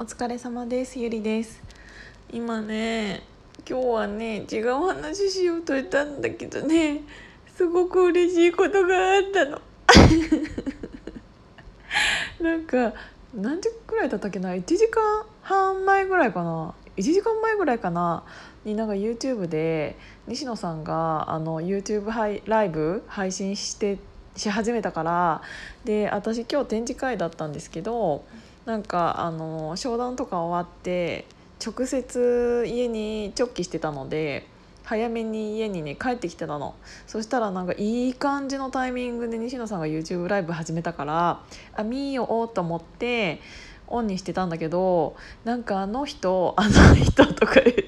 お疲れ様です。ゆりです。今ね今日はね違う話しようとしたんだけどねすごく嬉しいことがあったの。なんか何時くらいだったっけな？1時間半前ぐらいかな？1時間前ぐらいかな？になんか YouTube で西野さんがあの YouTube ライブ配信してし始めたからで私今日展示会だったんですけどなんかあの商談とか終わって直接家に直帰してたので早めに家にね帰ってきてたのそしたらなんかいい感じのタイミングで西野さんが YouTube ライブ始めたからあ見ようと思ってオンにしてたんだけどなんかあの人あの人とか言って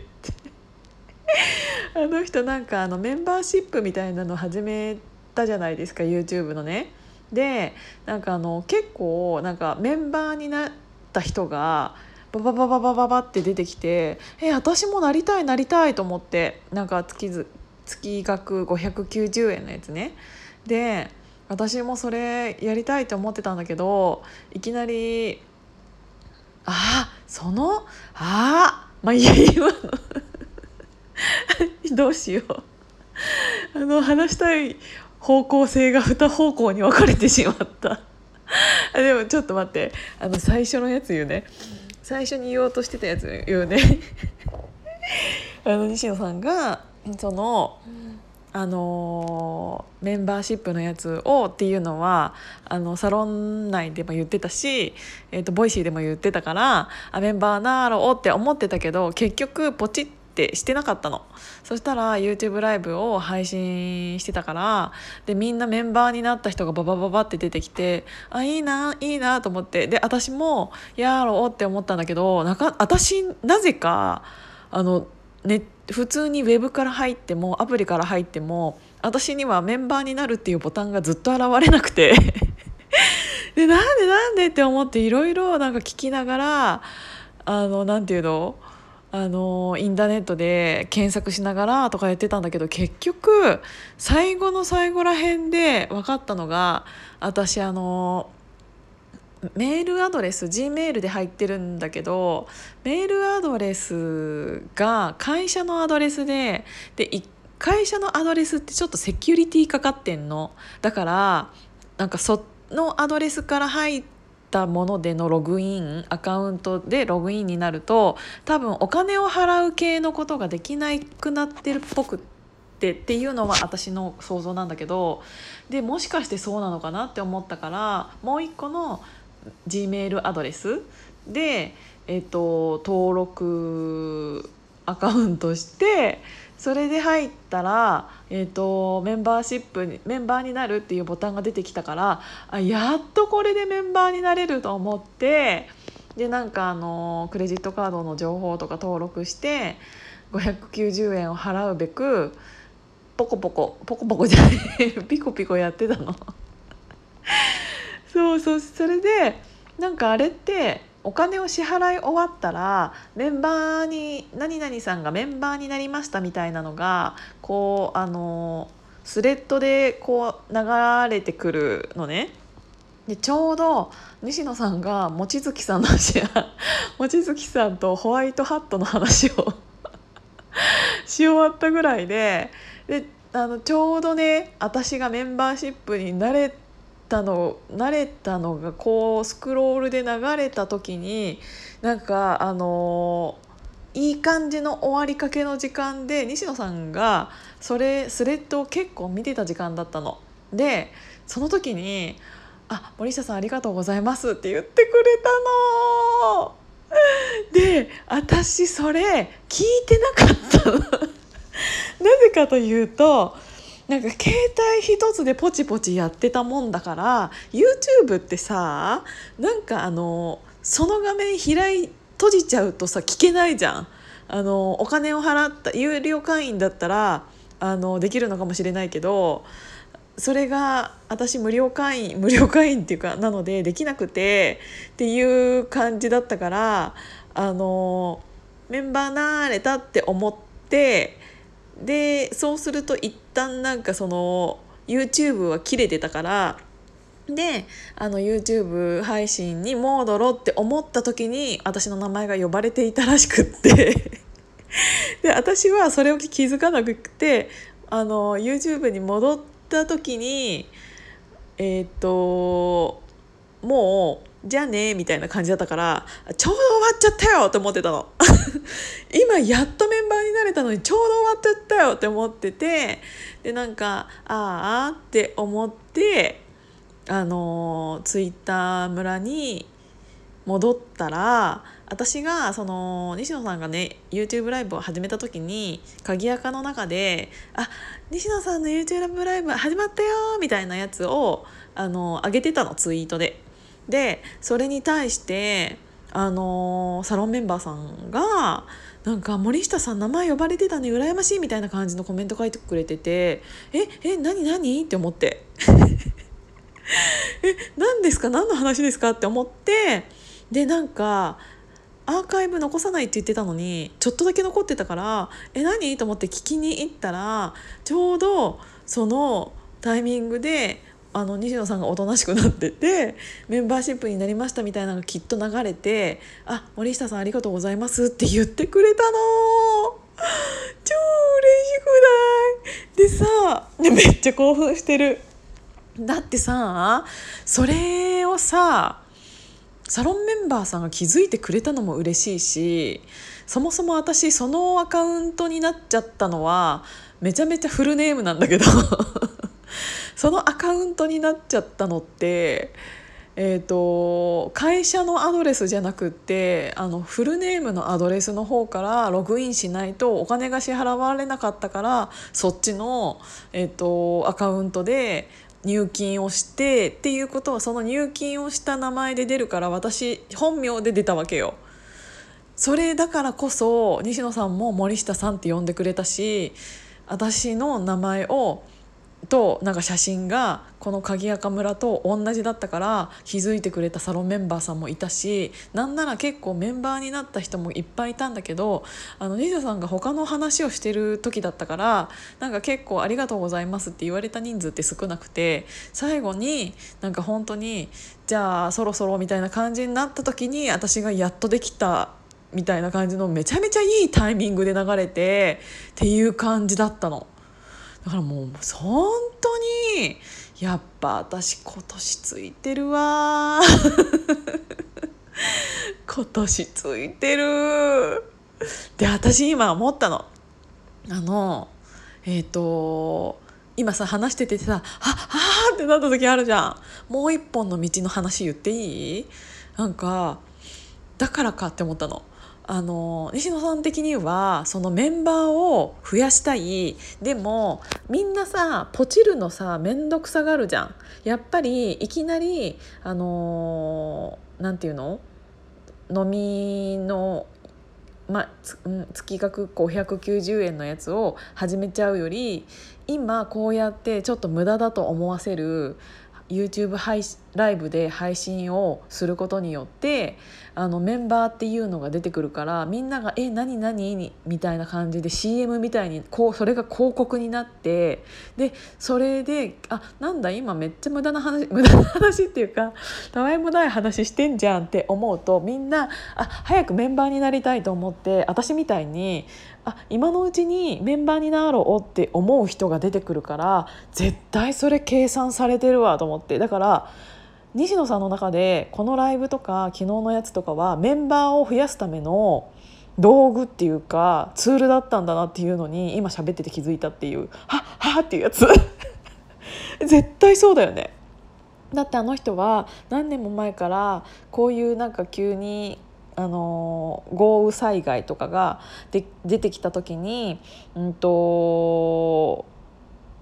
あの人なんかあのメンバーシップみたいなの始めたじゃないですか YouTube のね。でなんかあの結構なんかメンバーになった人がバババババババって出てきてえ私もなりたいなりたいと思ってなんか月月額590円のやつね。で私もそれやりたいと思ってたんだけどいきなりあそのあまあいや今の どうしよう。あの話したい方向性が2方向に分かれてしまった。でもちょっと待って。あの最初のやつ言うね。最初に言おうとしてたやつ言うね。あの西野さんがそのあのメンバーシップのやつをっていうのはあのサロン内でも言ってたし、えーと、 Voicy でも言ってたからあメンバーなろうって思ってたけど結局ポチッってしてなかったの。そしたら YouTube ライブを配信してたからでみんなメンバーになった人がババババって出てきてあいいないいなと思って。で私もやろうって思ったんだけどなか私なぜかあの、ね、普通にウェブから入ってもアプリから入っても私にはメンバーになるっていうボタンがずっと現れなくて。でなんでなんでって思っていろいろなんか聞きながらあのなんていうの？あのインターネットで検索しながらとかやってたんだけど結局最後の最後らへんで分かったのが私あのメールアドレス G メールで入ってるんだけどメールアドレスが会社のアドレスでで会社のアドレスってちょっとセキュリティかかってんの。だからなんかそのアドレスから入ってたものでのログインアカウントでログインになると多分お金を払う系のことができなくなってるっぽくってっていうのは私の想像なんだけどでもしかしてそうなのかなって思ったからもう一個の G メールアドレスで、えっと、登録アカウントしてそれで入ったら、えーと、メンバーシップにメンバーになるっていうボタンが出てきたからあやっとこれでメンバーになれると思ってでなんかあのクレジットカードの情報とか登録して590円を払うべくポコポコポコポコじゃないピコピコやってたの。そうそうそれでなんかあれってお金を支払い終わったらメンバーに何々さんがメンバーになりましたみたいなのがこうあのスレッドでこう流れてくるのね。でちょうど西野さんが望月さんの話や 望月さんとホワイトハットの話を し終わったぐらいでであのちょうどね私がメンバーシップになれたの慣れたのがこうスクロールで流れた時になんかあのいい感じの終わりかけの時間で西野さんがそれスレッドを結構見てた時間だったの。でその時に「あ森下さんありがとうございます」って言ってくれたの。で私それ聞いてなかった。なぜかというとなんか携帯一つでポチポチやってたもんだから YouTube ってさなんかあのその画面開い閉じちゃうとさ聞けないじゃん。あのお金を払った有料会員だったらあのできるのかもしれないけどそれが私無料会員無料会員っていうかなのでできなくてっていう感じだったからあのメンバーなれたって思ってでそうすると一旦なんかその YouTube は切れてたからであの YouTube 配信に戻ろうって思った時に私の名前が呼ばれていたらしくって。で私はそれを気づかなくてあの YouTube に戻った時にえっ、ともうじゃあねみたいな感じだったからちょうど終わっちゃったよと思ってたの 今やっとメンバーになれたのにちょうど終わっちゃったよって思っててでなんかああって思ってあのツイッター村に戻ったら私がその西野さんがね YouTube ライブを始めた時に鍵垢の中で「あ西野さんの YouTube ライブ始まったよ」みたいなやつをあの上げてたのツイートで。でそれに対してあのサロンメンバーさんがなんか森下さん名前呼ばれてたね羨ましいみたいな感じのコメント書いてくれててええ何何？って思って。え何ですか？何の話ですか？って思って。でなんかアーカイブ残さないって言ってたのにちょっとだけ残ってたからえ何？と思って聞きに行ったらちょうどそのタイミングであの西野さんがおとなしくなっててメンバーシップになりましたみたいなのがきっと流れて「あ森下さんありがとうございます」って言ってくれたの。超嬉しくない？でさめっちゃ興奮してる。だってさそれをさサロンメンバーさんが気づいてくれたのも嬉しいしそもそも私そのアカウントになっちゃったのはめちゃめちゃフルネームなんだけど。そのアカウントになっちゃったのってえーと、会社のアドレスじゃなくってあのフルネームのアドレスの方からログインしないとお金が支払われなかったからそっちの、えーとアカウントで入金をしてっていうことはその入金をした名前で出るから私本名で出たわけよ。それだからこそ西野さんも森下さんって呼んでくれたし私の名前をとなんか写真がこの鍵垢村と同じだったから気づいてくれたサロンメンバーさんもいたしなんなら結構メンバーになった人もいっぱいいたんだけどあの西田さんが他の話をしてる時だったからなんか結構「ありがとうございます」って言われた人数って少なくて最後になんか本当にじゃあそろそろみたいな感じになった時に私がやっとできたみたいな感じのめちゃめちゃいいタイミングで流れてっていう感じだったの。だからもう本当にやっぱ私今年ついてるわ。今年ついてる。で私今思ったの。あのえっ、ー、と今さ話しててさ「はあってなった時あるじゃん。もう一本の道の話言っていい？なんかだからかって思ったの。あの西野さん的にはそのメンバーを増やしたい。でもみんなさポチるのさ面倒くさがるじゃん。やっぱりいきなりあのなんていうの？飲みのま月額590円のやつを始めちゃうより今こうやってちょっと無駄だと思わせる YouTube 配信ライブで配信をすることによってあのメンバーっていうのが出てくるからみんなが「え何何?」みたいな感じで CM みたいにこうそれが広告になってでそれで「あなんだ今めっちゃ無駄な話 無駄な話っていうかたわいもない話してんじゃん」って思うとみんなあ早くメンバーになりたいと思って私みたいにあ今のうちにメンバーになろうって思う人が出てくるから絶対それ計算されてるわと思ってだから西野さんの中でこのライブとか昨日のやつとかはメンバーを増やすための道具っていうかツールだったんだなっていうのに今喋ってて気づいたっていうはっはっていうやつ。絶対そうだよね。だってあの人は何年も前からこういうなんか急にあの豪雨災害とかがで出てきた時に、うんと、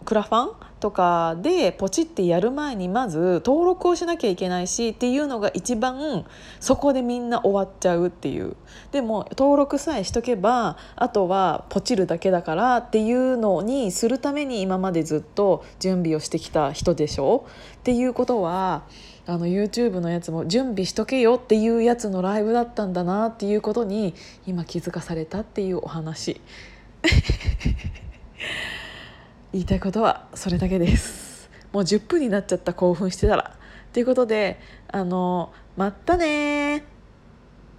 クラファンとかでポチってやる前にまず登録をしなきゃいけないしっていうのが一番そこでみんな終わっちゃうっていう。でも登録さえしとけばあとはポチるだけだからっていうのにするために今までずっと準備をしてきた人でしょっていうことはあの YouTube のやつも準備しとけよっていうやつのライブだったんだなっていうことに今気づかされたっていうお話。言いたいことはそれだけです。もう10分になっちゃった興奮してたら。ということであのまったね